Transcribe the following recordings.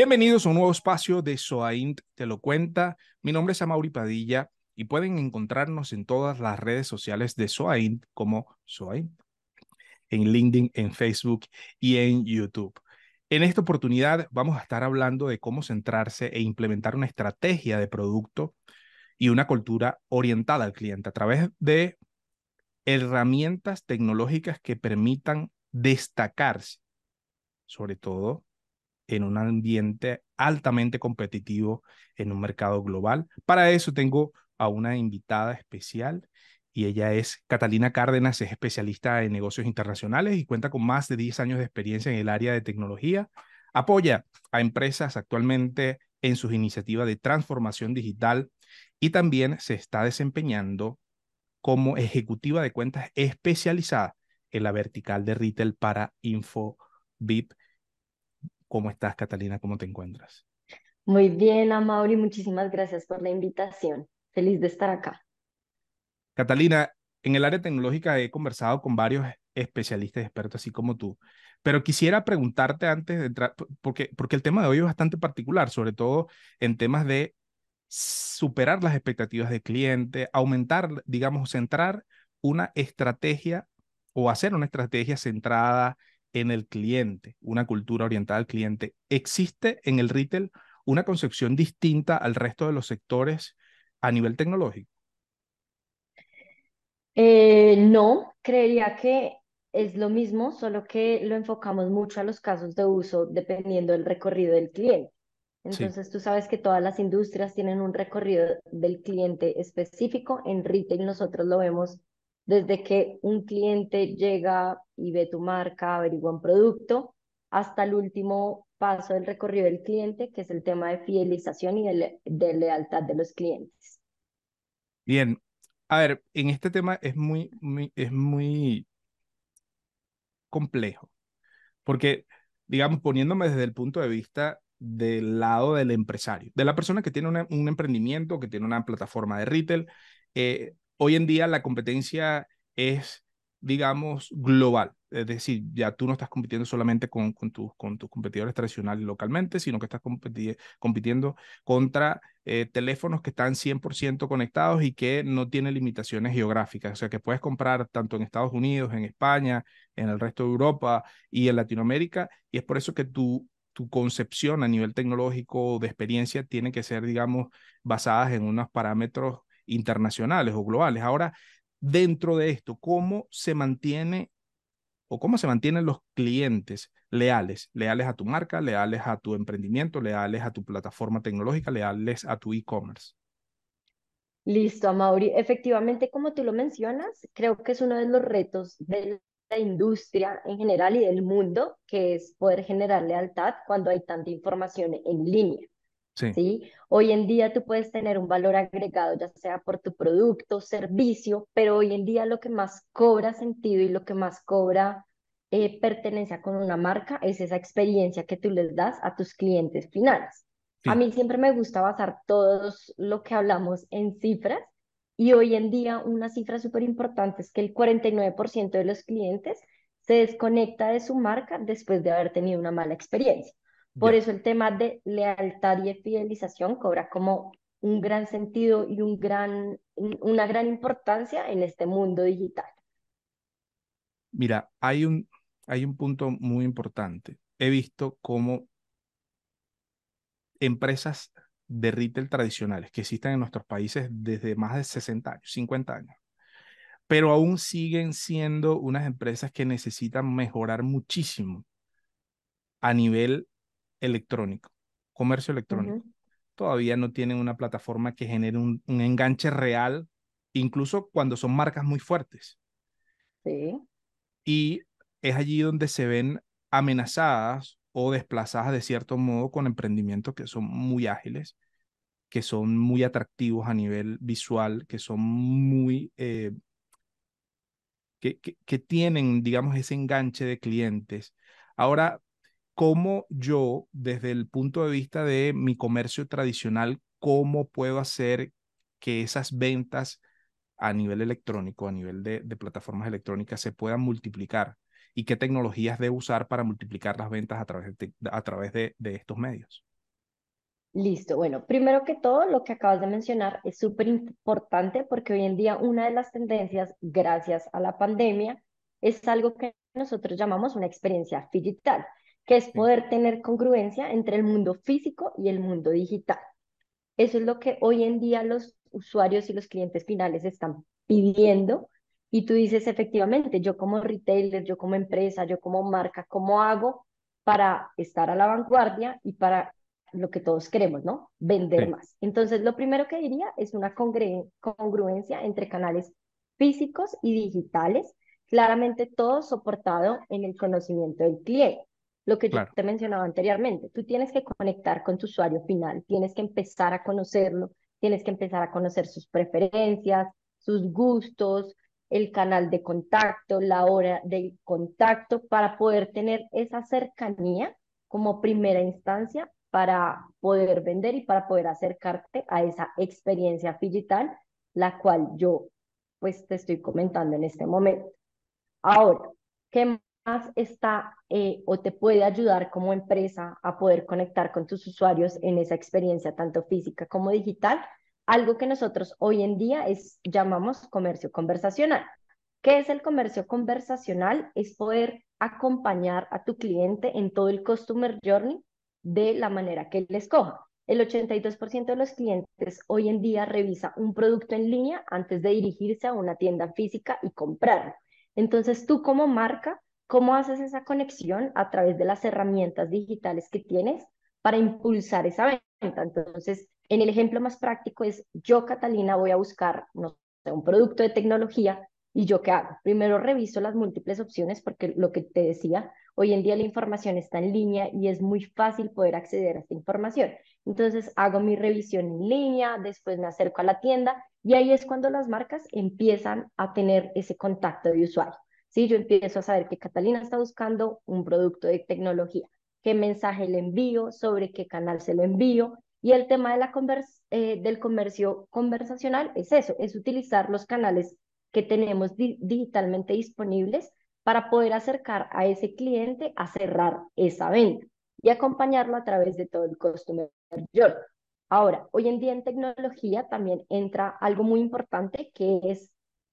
Bienvenidos a un nuevo espacio de Soaint Te lo cuenta. Mi nombre es Amaury Padilla y pueden encontrarnos en todas las redes sociales de Soaint como Soaint, en LinkedIn, en Facebook y en YouTube. En esta oportunidad vamos a estar hablando de cómo centrarse e implementar una estrategia de producto y una cultura orientada al cliente a través de herramientas tecnológicas que permitan destacarse, sobre todo en un ambiente altamente competitivo en un mercado global. Para eso tengo a una invitada especial y ella es Catalina Cárdenas, es especialista en negocios internacionales y cuenta con más de 10 años de experiencia en el área de tecnología. Apoya a empresas actualmente en sus iniciativas de transformación digital y también se está desempeñando como ejecutiva de cuentas especializada en la vertical de retail para InfoBip ¿Cómo estás, Catalina? ¿Cómo te encuentras? Muy bien, Amaury, muchísimas gracias por la invitación. Feliz de estar acá. Catalina, en el área tecnológica he conversado con varios especialistas expertos, así como tú, pero quisiera preguntarte antes de entrar, porque, porque el tema de hoy es bastante particular, sobre todo en temas de superar las expectativas del cliente, aumentar, digamos, centrar una estrategia o hacer una estrategia centrada en el cliente, una cultura orientada al cliente. ¿Existe en el retail una concepción distinta al resto de los sectores a nivel tecnológico? Eh, no, creería que es lo mismo, solo que lo enfocamos mucho a los casos de uso dependiendo del recorrido del cliente. Entonces, tú sabes que todas las industrias tienen un recorrido del cliente específico. En retail nosotros lo vemos desde que un cliente llega y ve tu marca, averigua un producto, hasta el último paso del recorrido del cliente, que es el tema de fidelización y de, lealtad de los clientes. Bien, a ver, en este tema es muy, muy, es muy complejo, porque, digamos, poniéndome desde el punto de vista del lado del empresario, de la persona que tiene un emprendimiento, que tiene una plataforma de retail, eh, hoy en día la competencia es, digamos, global. Es decir, ya tú no estás compitiendo solamente con, con, con tus competidores tradicionales localmente, sino que estás compitiendo contra eh, teléfonos que están 100% conectados y que no tienen limitaciones geográficas. O sea, que puedes comprar tanto en Estados Unidos, en España, en el resto de Europa y en Latinoamérica. Y es por eso que tu, tu concepción a nivel tecnológico de experiencia tiene que ser, digamos, basadas en unos parámetros internacionales o globales. Ahora, dentro de esto, ¿cómo se mantiene o cómo se mantienen los clientes leales, leales a tu marca, leales a tu emprendimiento, leales a tu plataforma tecnológica, leales a tu e-commerce? Listo, Mauri. Efectivamente, como tú lo mencionas, creo que es uno de los retos de la industria en general y del mundo, que es poder generar lealtad cuando hay tanta información en línea. Sí. Hoy en día tú puedes tener un valor agregado, ya sea por tu producto, servicio, pero hoy en día lo que más cobra sentido y lo que más cobra eh, pertenencia con una marca es esa experiencia que tú les das a tus clientes finales. A mí siempre me gusta basar todo lo que hablamos en cifras y hoy en día una cifra súper importante es que el 49% de los clientes se desconecta de su marca después de haber tenido una mala experiencia. Por eso el tema de lealtad y fidelización cobra como un gran sentido y un gran, una gran importancia en este mundo digital. Mira, hay un, hay un punto muy importante. He visto cómo empresas de retail tradicionales que existen en nuestros países desde más de 60 años, 50 años, pero aún siguen siendo unas empresas que necesitan mejorar muchísimo a nivel electrónico, comercio electrónico. Todavía no tienen una plataforma que genere un, enganche real, incluso cuando son marcas muy fuertes. Sí. Y es allí donde se ven amenazadas o desplazadas de cierto modo con emprendimientos que son muy ágiles, que son muy atractivos a nivel visual, que son muy... Eh, que, que, que, tienen, digamos, ese enganche de clientes. Ahora, cómo yo, desde el punto de vista de mi comercio tradicional, cómo puedo hacer que esas ventas a nivel electrónico, a nivel de, plataformas electrónicas, se puedan multiplicar y qué tecnologías debo usar para multiplicar las ventas a través de, a través de, de estos medios. Listo, bueno, primero que todo, lo que acabas de mencionar es súper importante porque hoy en día una de las tendencias, gracias a la pandemia, es algo que nosotros llamamos una experiencia digital, que es poder tener congruencia entre el mundo físico y el mundo digital. Eso es lo que hoy en día los usuarios y los clientes finales están pidiendo. Y tú dices, efectivamente, yo como retailer, yo como empresa, yo como marca, ¿cómo hago para estar a la vanguardia y para lo que todos queremos, ¿no? Vender más. Entonces, lo primero que diría es una congruencia entre canales físicos y digitales, claramente todo soportado en el conocimiento del cliente. Lo que yo te mencionaba anteriormente, tú tienes que conectar con tu usuario final, tienes que empezar a conocerlo, tienes que empezar a conocer sus preferencias, sus gustos, el canal de contacto, la hora de contacto, para poder tener esa cercanía como primera instancia para poder vender y para poder acercarte a esa experiencia digital, la cual yo pues te estoy comentando en este momento. Ahora, ¿qué más está eh, o te puede ayudar como empresa a poder conectar con tus usuarios en esa experiencia tanto física como digital? Algo que nosotros hoy en día es, llamamos comercio conversacional. ¿Qué es el comercio conversacional? Es poder acompañar a tu cliente en todo el customer journey de la manera que él escoja. El 82% de los clientes hoy en día revisa un producto en línea antes de dirigirse a una tienda física y comprarlo. Entonces, tú como marca, ¿cómo haces esa conexión a través de las herramientas digitales que tienes para impulsar esa venta? Entonces, en el ejemplo más práctico es, yo, Catalina, voy a buscar un producto de tecnología y yo qué hago? Primero reviso las múltiples opciones porque lo que te decía, Hoy en día la información está en línea y es muy fácil poder acceder a esta información. Entonces hago mi revisión en línea, después me acerco a la tienda y ahí es cuando las marcas empiezan a tener ese contacto de usuario. ¿Sí? Yo empiezo a saber que Catalina está buscando un producto de tecnología, qué mensaje le envío, sobre qué canal se lo envío. Y el tema eh, del comercio conversacional es eso, es utilizar los canales que tenemos digitalmente disponibles para poder acercar a ese cliente a cerrar esa venta y acompañarlo a través de todo el customer journey. Ahora, hoy en día en tecnología también entra algo muy importante que es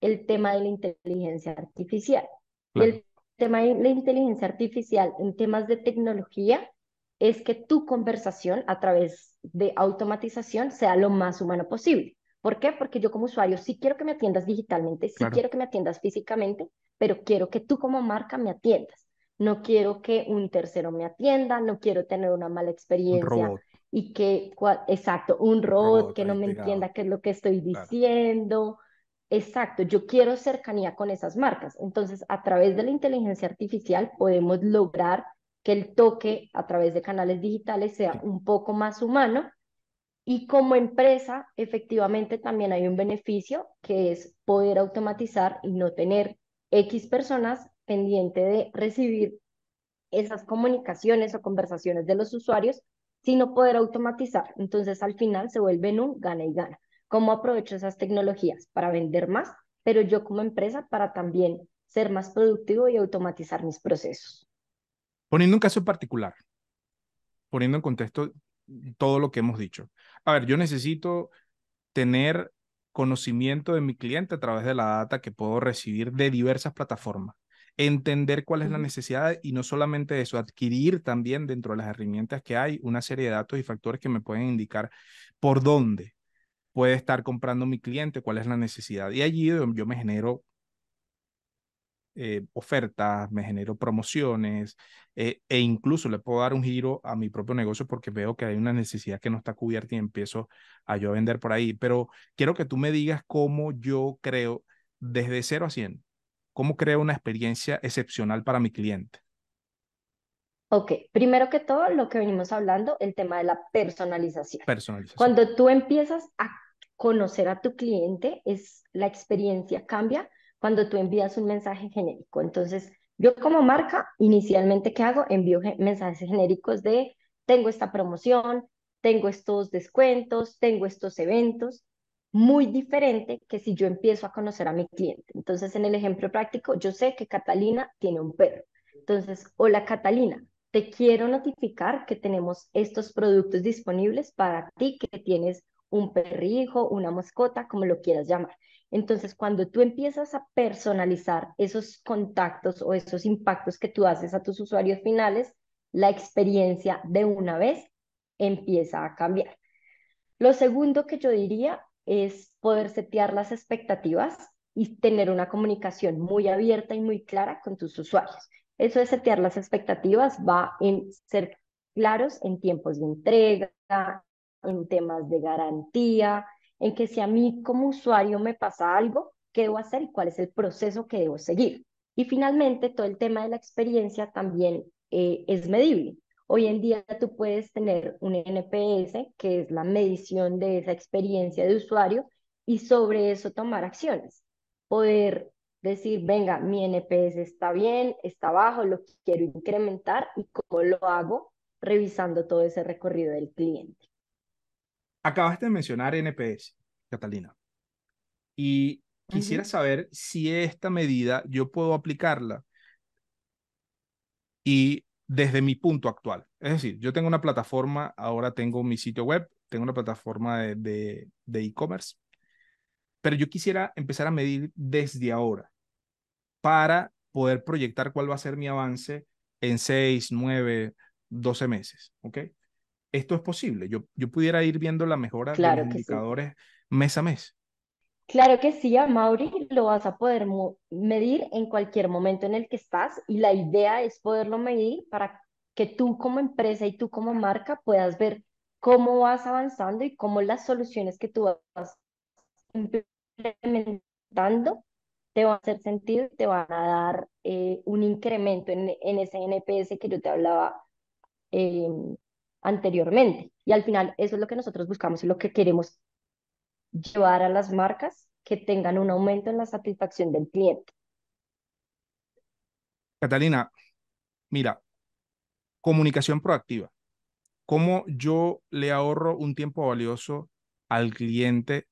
el tema de la inteligencia artificial. El tema de la inteligencia artificial en temas de tecnología es que tu conversación a través de automatización sea lo más humano posible. ¿Por qué? Porque yo como usuario sí quiero que me atiendas digitalmente, sí quiero que me atiendas físicamente, pero quiero que tú como marca me atiendas. No quiero que un tercero me atienda, no quiero tener una mala experiencia y que, exacto, un robot, que no me entienda qué es lo que estoy diciendo. Exacto, yo quiero cercanía con esas marcas. Entonces, a través de la inteligencia artificial podemos lograr que el toque a través de canales digitales sea un poco más humano y como empresa, efectivamente, también hay un beneficio que es poder automatizar y no tener X personas pendiente de recibir esas comunicaciones o conversaciones de los usuarios, sino poder automatizar. Entonces, al final se vuelve un gana y gana. ¿Cómo aprovecho esas tecnologías para vender más? Pero yo como empresa para también ser más productivo y automatizar mis procesos. Poniendo un caso particular, poniendo en contexto todo lo que hemos dicho. A ver, yo necesito tener conocimiento de mi cliente a través de la data que puedo recibir de diversas plataformas. Entender cuál es la necesidad y no solamente eso, adquirir también dentro de las herramientas que hay una serie de datos y factores que me pueden indicar por dónde puede estar comprando mi cliente, cuál es la necesidad. Y allí yo me genero eh, ofertas, me genero promociones eh, e incluso le puedo dar un giro a mi propio negocio porque veo que hay una necesidad que no está cubierta y empiezo a yo vender por ahí. Pero quiero que tú me digas cómo yo creo desde 0 a 100, cómo creo una experiencia excepcional para mi cliente. Ok, primero que todo, lo que venimos hablando, el tema de la personalización. Personalización. Cuando tú empiezas a conocer a tu cliente, es la experiencia cambia cuando tú envías un mensaje genérico. Entonces, yo como marca, inicialmente, ¿qué hago? Envío mensajes genéricos de, tengo esta promoción, tengo estos descuentos, tengo estos eventos, muy diferente que si yo empiezo a conocer a mi cliente. Entonces, en el ejemplo práctico, yo sé que Catalina tiene un perro. Entonces, hola Catalina, te quiero notificar que tenemos estos productos disponibles para ti que tienes un perrijo, una mascota, como lo quieras llamar. Entonces, cuando tú empiezas a personalizar esos contactos o esos impactos que tú haces a tus usuarios finales, la experiencia de una vez empieza a cambiar. Lo segundo que yo diría es poder setear las expectativas y tener una comunicación muy abierta y muy clara con tus usuarios. Eso de setear las expectativas va en ser claros en tiempos de entrega, en temas de garantía, en que si a mí como usuario me pasa algo, ¿qué debo hacer y cuál es el proceso que debo seguir? Y finalmente, todo el tema de la experiencia también eh, es medible. Hoy en día tú puedes tener un NPS, que es la medición de esa experiencia de usuario, y sobre eso tomar acciones. Poder decir, venga, mi NPS está bien, está bajo, lo quiero incrementar y cómo lo hago revisando todo ese recorrido del cliente. Acabaste de mencionar NPS, Catalina, y quisiera saber si esta medida yo puedo aplicarla y desde mi punto actual. Es decir, yo tengo una plataforma, ahora tengo mi sitio web, tengo una plataforma de e-commerce, pero yo quisiera empezar a medir desde ahora para poder proyectar cuál va a ser mi avance en 6, 9, 12 meses. ¿Ok? Esto es posible. Yo, yo pudiera ir viendo la mejora de los indicadores mes a mes. Claro que sí, a Mauri lo vas a poder medir en cualquier momento en el que estás y la idea es poderlo medir para que tú como empresa y tú como marca puedas ver cómo vas avanzando y cómo las soluciones que tú vas implementando te van a hacer sentido y te van a dar eh, un incremento en, ese NPS que yo te hablaba em, anteriormente. Y al final eso es lo que nosotros buscamos y lo que queremos llevar a las marcas que tengan un aumento en la satisfacción del cliente. Catalina, mira, comunicación proactiva. ¿Cómo yo le ahorro un tiempo valioso al cliente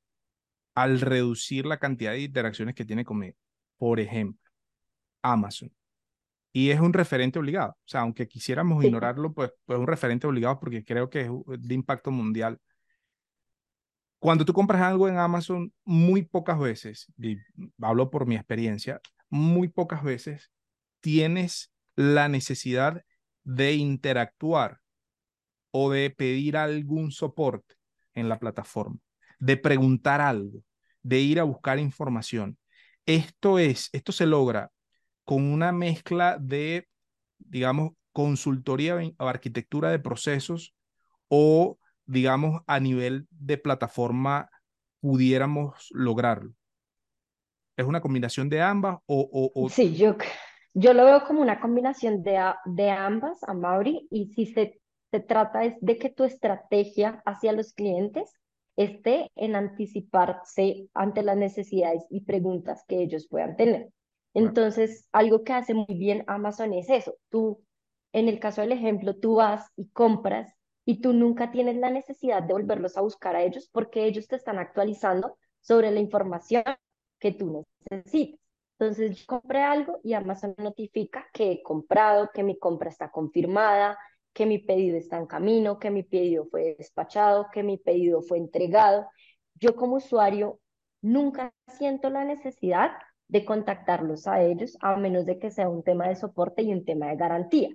al reducir la cantidad de interacciones que tiene conmigo? Por ejemplo, Amazon. Y es un referente obligado. O sea, aunque quisiéramos ignorarlo, pues, pues es un referente obligado porque creo que es de impacto mundial cuando tú compras algo en Amazon, muy pocas veces, y hablo por mi experiencia, muy pocas veces tienes la necesidad de interactuar o de pedir algún soporte en la plataforma, de preguntar algo, de ir a buscar información. Esto es, esto se logra con una mezcla de, digamos, consultoría o arquitectura de procesos o digamos, a nivel de plataforma pudiéramos lograrlo? ¿Es una combinación de ambas o...? o, Sí, yo, yo lo veo como una combinación de, de ambas, a Mauri, y si se, se trata es de que tu estrategia hacia los clientes esté en anticiparse ante las necesidades y preguntas que ellos puedan tener. Entonces, algo que hace muy bien Amazon es eso. Tú, en el caso del ejemplo, tú vas y compras y tú nunca tienes la necesidad de volverlos a buscar a ellos porque ellos te están actualizando sobre la información que tú necesitas. Entonces yo compré algo y Amazon notifica que he comprado, que mi compra está confirmada, que mi pedido está en camino, que mi pedido fue despachado, que mi pedido fue entregado. Yo como usuario nunca siento la necesidad de contactarlos a ellos a menos de que sea un tema de soporte y un tema de garantía.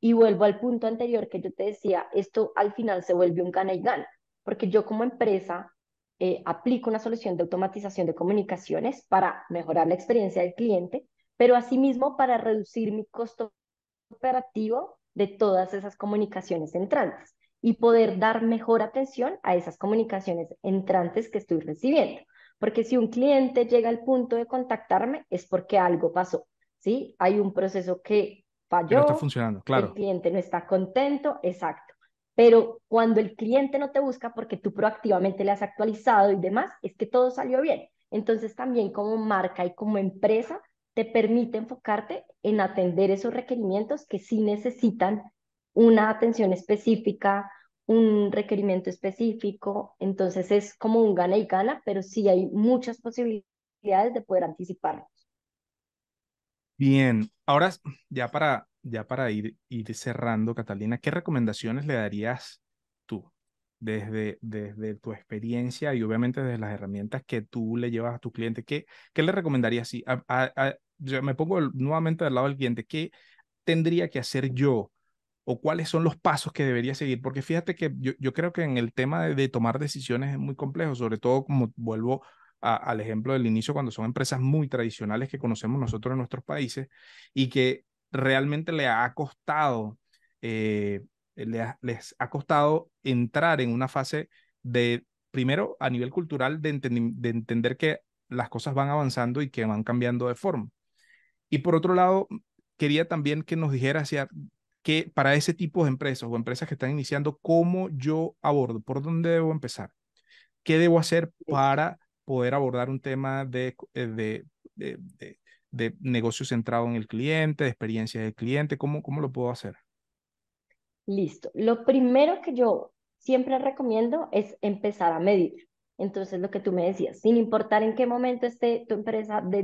Y vuelvo al punto anterior que yo te decía, esto al final se vuelve un gana y gana, porque yo como empresa eh, aplico una solución de automatización de comunicaciones para mejorar la experiencia del cliente, pero asimismo para reducir mi costo operativo de todas esas comunicaciones entrantes y poder dar mejor atención a esas comunicaciones entrantes que estoy recibiendo. Porque si un cliente llega al punto de contactarme es porque algo pasó, ¿sí? Hay un proceso que falló, está funcionando, claro. el cliente no está contento, exacto. Pero cuando el cliente no te busca porque tú proactivamente le has actualizado y demás, es que todo salió bien. Entonces también como marca y como empresa te permite enfocarte en atender esos requerimientos que sí necesitan una atención específica, un requerimiento específico, entonces es como un gana y gana, pero sí hay muchas posibilidades de poder anticiparnos. Bien, ahora ya para, ya para ir, ir cerrando, Catalina, ¿qué recomendaciones le darías desde, desde tu experiencia y obviamente desde las herramientas que tú le llevas a tu cliente? ¿Qué, qué le recomendarías? Si yo me pongo nuevamente al lado del cliente, ¿qué tendría que hacer yo o cuáles son los pasos que debería seguir? Porque fíjate que yo, yo creo que en el tema de, tomar decisiones es muy complejo, sobre todo como vuelvo al ejemplo del inicio, cuando son empresas muy tradicionales que conocemos nosotros en nuestros países y que realmente le ha costado, eh, les ha costado entrar en una fase de, primero, a nivel cultural, de, de entender que las cosas van avanzando y que van cambiando de forma. Y por otro lado, quería también que nos dijera hacia que para ese tipo de empresas o empresas que están iniciando, ¿cómo yo abordo? ¿Por dónde debo empezar? ¿Qué debo hacer para poder abordar un tema de, eh, de, de, de, negocio centrado en el cliente, de experiencia del cliente? ¿Cómo, ¿Cómo lo puedo hacer? Listo. Lo primero que yo siempre recomiendo es empezar a medir. Entonces, lo que tú me decías, sin importar en qué momento esté tu empresa de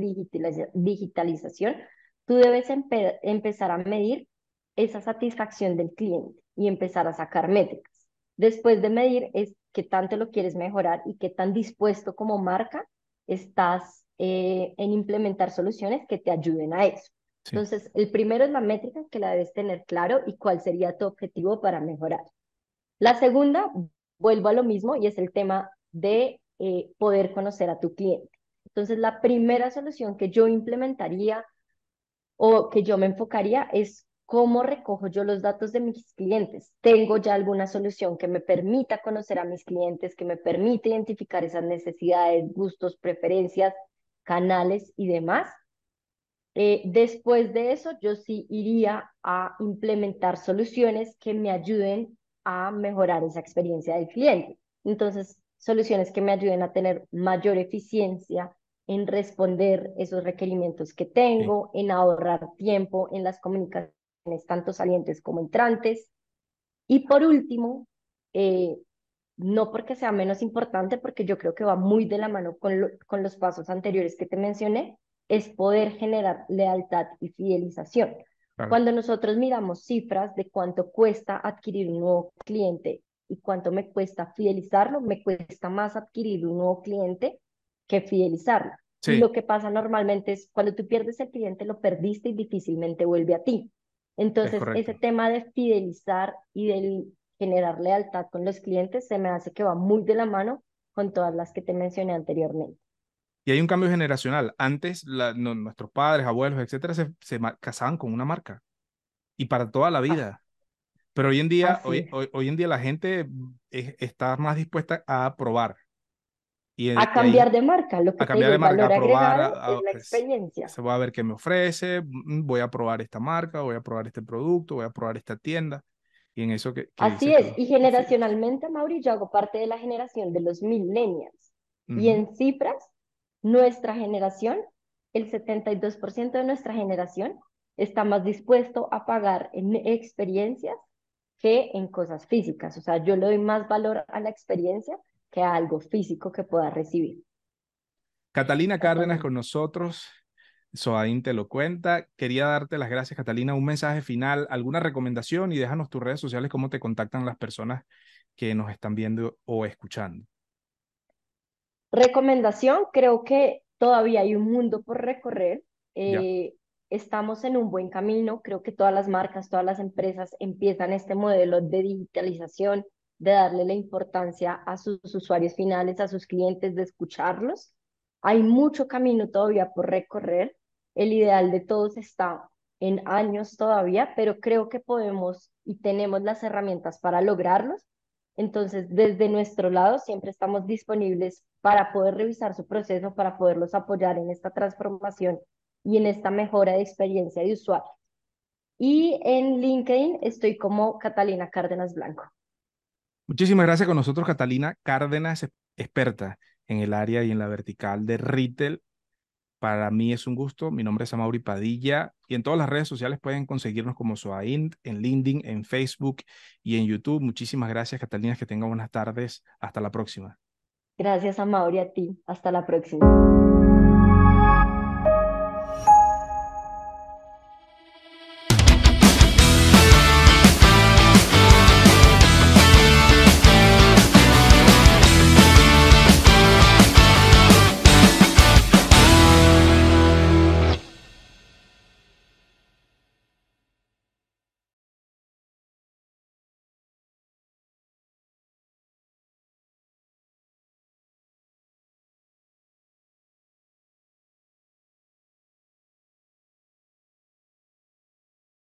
digitalización, tú debes empezar a medir esa satisfacción del cliente y empezar a sacar métricas. Después de medir es qué tanto lo quieres mejorar y qué tan dispuesto como marca estás eh, en implementar soluciones que te ayuden a eso. Entonces, el primero es la métrica que la debes tener claro y cuál sería tu objetivo para mejorar. La segunda, vuelvo a lo mismo y es el tema de eh, poder conocer a tu cliente. Entonces, la primera solución que yo implementaría o que yo me enfocaría es cómo recojo yo los datos de mis clientes. Tengo ya alguna solución que me permita conocer a mis clientes, que me permita identificar esas necesidades, gustos, preferencias, canales y demás. Eh, después de eso, yo sí iría a implementar soluciones que me ayuden a mejorar esa experiencia del cliente. Entonces, soluciones que me ayuden a tener mayor eficiencia en responder esos requerimientos que tengo, en ahorrar tiempo en las comunicaciones tanto salientes como entrantes. Y por último, eh, no porque sea menos importante, porque yo creo que va muy de la mano con, con los pasos anteriores que te mencioné, es poder generar lealtad y fidelización. Cuando nosotros miramos cifras de cuánto cuesta adquirir un nuevo cliente y cuánto me cuesta fidelizarlo, me cuesta más adquirir un nuevo cliente que fidelizarlo. Y lo que pasa normalmente es cuando tú pierdes el cliente, lo perdiste y difícilmente vuelve a ti. Entonces, ese tema de fidelizar y de generar lealtad con los clientes se me hace que va muy de la mano con todas las que te mencioné anteriormente. Y hay un cambio generacional. Antes, nuestros padres, abuelos, etcétera, se, se, casaban con una marca y para toda la vida. Pero hoy en día, hoy, hoy, en día la gente está más dispuesta a probar. Y, a cambiar de marca, lo que a cambiar de marca, a probar, es la experiencia. Se va a ver qué me ofrece, mm, voy a probar esta marca, voy a probar este producto, voy a probar esta tienda. Y en eso que... Así es, y generacionalmente, Mauri, yo hago parte de la generación de los millennials. Y en cifras, nuestra generación, el 72% de nuestra generación está más dispuesto a pagar en experiencias que en cosas físicas. O sea, yo le doy más valor a la experiencia que a algo físico que pueda recibir. Catalina Cárdenas con nosotros. Soaín te lo cuenta. Quería darte las gracias, Catalina. Un mensaje final, alguna recomendación y déjanos tus redes sociales, cómo te contactan las personas que nos están viendo o escuchando. Recomendación, creo que todavía hay un mundo por recorrer. Eh, estamos en un buen camino. Creo que todas las marcas, todas las empresas empiezan este modelo de digitalización, de darle la importancia a sus usuarios finales, a sus clientes, de escucharlos. Hay mucho camino todavía por recorrer. El ideal de todos está en años todavía, pero creo que podemos y tenemos las herramientas para lograrlos. Entonces, desde nuestro lado, siempre estamos disponibles para poder revisar su proceso, para poderlos apoyar en esta transformación y en esta mejora de experiencia de usuario. Y en LinkedIn estoy como Catalina Cárdenas Blanco. Muchísimas gracias con nosotros, Catalina Cárdenas, experta en el área y en la vertical de retail Para mí es un gusto. Mi nombre es Amaury Padilla y en todas las redes sociales pueden conseguirnos como Soaint, en LinkedIn, en Facebook y en YouTube. Muchísimas gracias, Catalina. Que tengan buenas tardes. Hasta la próxima. Gracias, Amaury, a ti. Hasta la próxima.